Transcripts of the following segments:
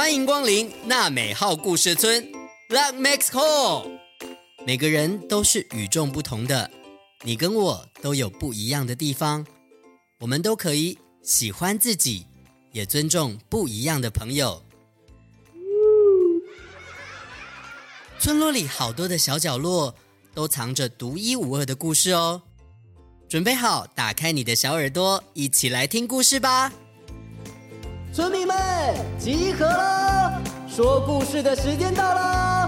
欢迎光临娜美号故事村，Luck Makes Whole。每个人都是与众不同的，你跟我都有不一样的地方，我们都可以喜欢自己，也尊重不一样的朋友。村落里好多的小角落，都藏着独一无二的故事哦。准备好，打开你的小耳朵，一起来听故事吧！村民们集合了，说故事的时间到了。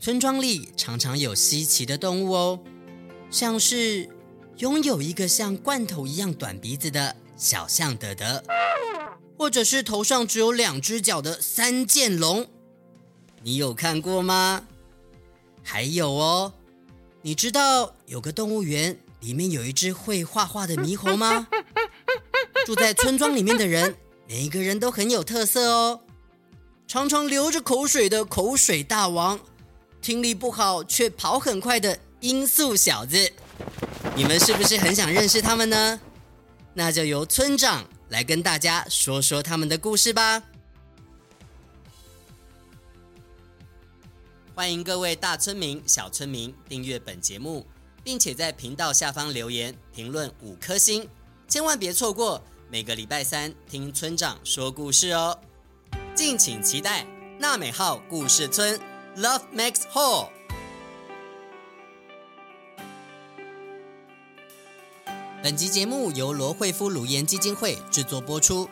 村庄里常常有稀奇的动物哦，像是拥有一个像罐头一样短鼻子的小象德德，或者是头上只有两只脚的三剑龙。你有看过吗？还有哦，你知道有个动物园里面有一只会画画的猕猴吗？住在村庄里面的人，每一个人都很有特色哦。常常流着口水的口水大王，听力不好却跑很快的音速小子，你们是不是很想认识他们呢？那就由村长来跟大家说说他们的故事吧。欢迎各位大村民、小村民订阅本节目，并且在频道下方留言评论五颗星，千万别错过每个礼拜三听村长说故事哦！敬请期待娜美号故事村，Love Makes Whole。本集节目由罗惠夫乳研基金会制作播出。